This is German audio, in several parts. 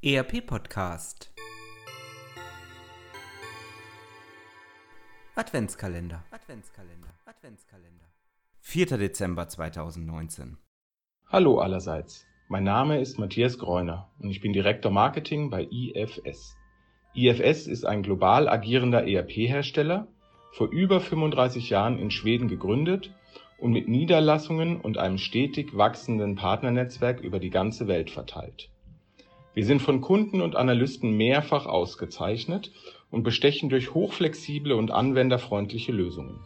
ERP Podcast Adventskalender Adventskalender Adventskalender 4. Dezember 2019 Hallo allerseits. Mein Name ist Matthias Greuner und ich bin Direktor Marketing bei IFS. IFS ist ein global agierender ERP-Hersteller, vor über 35 Jahren in Schweden gegründet und mit Niederlassungen und einem stetig wachsenden Partnernetzwerk über die ganze Welt verteilt. Wir sind von Kunden und Analysten mehrfach ausgezeichnet und bestechen durch hochflexible und anwenderfreundliche Lösungen.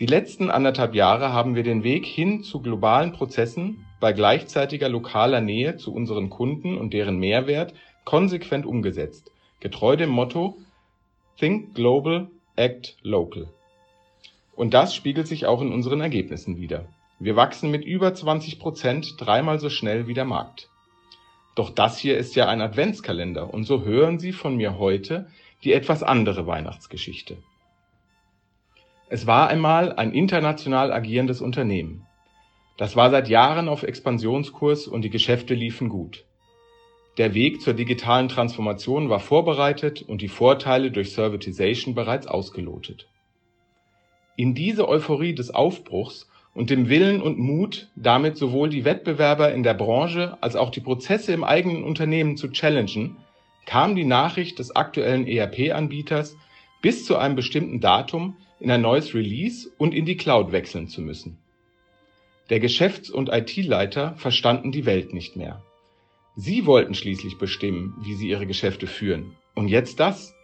Die letzten anderthalb Jahre haben wir den Weg hin zu globalen Prozessen bei gleichzeitiger lokaler Nähe zu unseren Kunden und deren Mehrwert konsequent umgesetzt, getreu dem Motto Think Global, Act Local. Und das spiegelt sich auch in unseren Ergebnissen wider. Wir wachsen mit über 20 Prozent dreimal so schnell wie der Markt. Doch das hier ist ja ein Adventskalender und so hören Sie von mir heute die etwas andere Weihnachtsgeschichte. Es war einmal ein international agierendes Unternehmen. Das war seit Jahren auf Expansionskurs und die Geschäfte liefen gut. Der Weg zur digitalen Transformation war vorbereitet und die Vorteile durch Servitization bereits ausgelotet. In diese Euphorie des Aufbruchs und dem Willen und Mut, damit sowohl die Wettbewerber in der Branche als auch die Prozesse im eigenen Unternehmen zu challengen, kam die Nachricht des aktuellen ERP-Anbieters, bis zu einem bestimmten Datum in ein neues Release und in die Cloud wechseln zu müssen. Der Geschäfts- und IT-Leiter verstanden die Welt nicht mehr. Sie wollten schließlich bestimmen, wie sie ihre Geschäfte führen. Und jetzt das?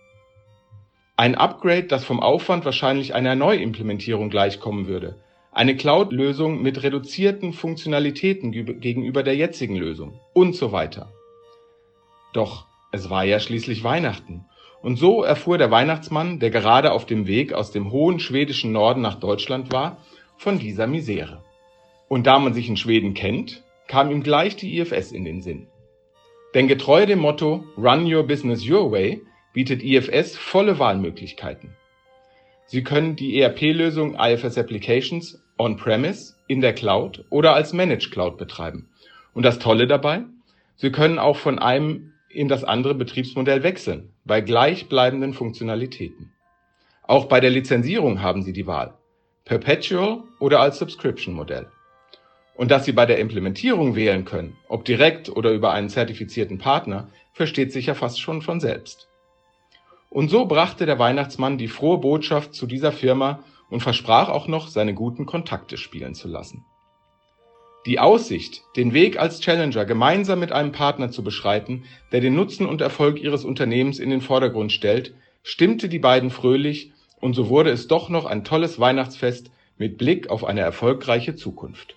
Ein Upgrade, das vom Aufwand wahrscheinlich einer Neuimplementierung gleichkommen würde, eine Cloud-Lösung mit reduzierten Funktionalitäten gegenüber der jetzigen Lösung und so weiter. Doch es war ja schließlich Weihnachten. Und so erfuhr der Weihnachtsmann, der gerade auf dem Weg aus dem hohen schwedischen Norden nach Deutschland war, von dieser Misere. Und da man sich in Schweden kennt, kam ihm gleich die IFS in den Sinn. Denn getreu dem Motto Run Your Business Your Way bietet IFS volle Wahlmöglichkeiten. Sie können die ERP-Lösung IFS Applications on-premise, in der Cloud oder als Managed Cloud betreiben. Und das Tolle dabei, Sie können auch von einem in das andere Betriebsmodell wechseln, bei gleichbleibenden Funktionalitäten. Auch bei der Lizenzierung haben Sie die Wahl, Perpetual oder als Subscription-Modell. Und dass Sie bei der Implementierung wählen können, ob direkt oder über einen zertifizierten Partner, versteht sich ja fast schon von selbst. Und so brachte der Weihnachtsmann die frohe Botschaft zu dieser Firma und versprach auch noch, seine guten Kontakte spielen zu lassen. Die Aussicht, den Weg als Challenger gemeinsam mit einem Partner zu beschreiten, der den Nutzen und Erfolg ihres Unternehmens in den Vordergrund stellt, stimmte die beiden fröhlich, und so wurde es doch noch ein tolles Weihnachtsfest mit Blick auf eine erfolgreiche Zukunft.